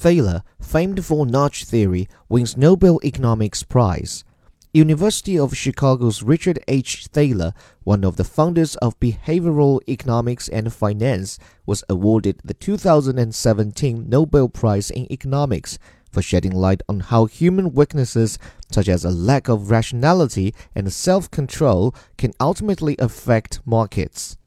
Thaler, famed for nudge theory, wins Nobel Economics Prize. University of Chicago's Richard H. Thaler, one of the founders of behavioral economics and finance, was awarded the 2017 Nobel Prize in Economics for shedding light on how human weaknesses such as a lack of rationality and self-control can ultimately affect markets.